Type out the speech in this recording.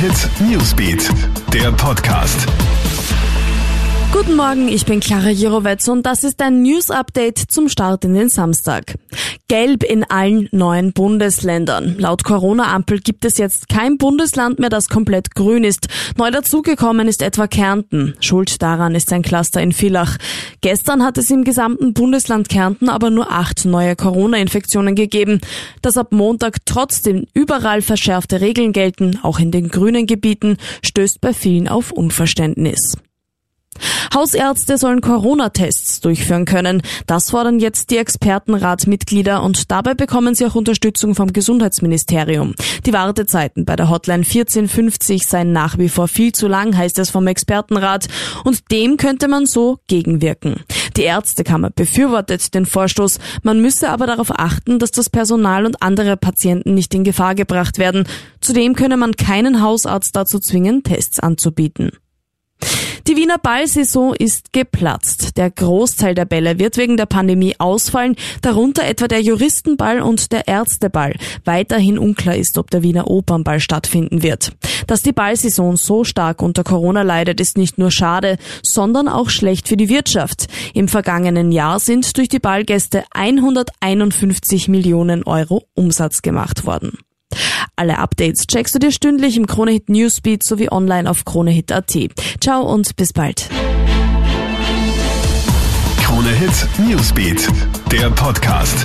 Hit Newsbeat, der Podcast. Guten Morgen, ich bin Clara Jirovetz und das ist ein News-Update zum Start in den Samstag. Gelb in allen neuen Bundesländern. Laut Corona-Ampel gibt es jetzt kein Bundesland mehr, das komplett grün ist. Neu dazugekommen ist etwa Kärnten. Schuld daran ist ein Cluster in Villach. Gestern hat es im gesamten Bundesland Kärnten aber nur acht neue Corona-Infektionen gegeben. Dass ab Montag trotzdem überall verschärfte Regeln gelten, auch in den grünen Gebieten, stößt bei vielen auf Unverständnis. Hausärzte sollen Corona-Tests durchführen können. Das fordern jetzt die Expertenratmitglieder und dabei bekommen sie auch Unterstützung vom Gesundheitsministerium. Die Wartezeiten bei der Hotline 1450 seien nach wie vor viel zu lang, heißt es vom Expertenrat, und dem könnte man so gegenwirken. Die Ärztekammer befürwortet den Vorstoß, man müsse aber darauf achten, dass das Personal und andere Patienten nicht in Gefahr gebracht werden. Zudem könne man keinen Hausarzt dazu zwingen, Tests anzubieten. Die Wiener Ballsaison ist geplatzt. Der Großteil der Bälle wird wegen der Pandemie ausfallen, darunter etwa der Juristenball und der Ärzteball. Weiterhin unklar ist, ob der Wiener Opernball stattfinden wird. Dass die Ballsaison so stark unter Corona leidet, ist nicht nur schade, sondern auch schlecht für die Wirtschaft. Im vergangenen Jahr sind durch die Ballgäste 151 Millionen Euro Umsatz gemacht worden. Alle Updates checkst du dir stündlich im Kronehit Newsbeat sowie online auf kronehit.at. Ciao und bis bald. Kronehit Newsbeat, der Podcast.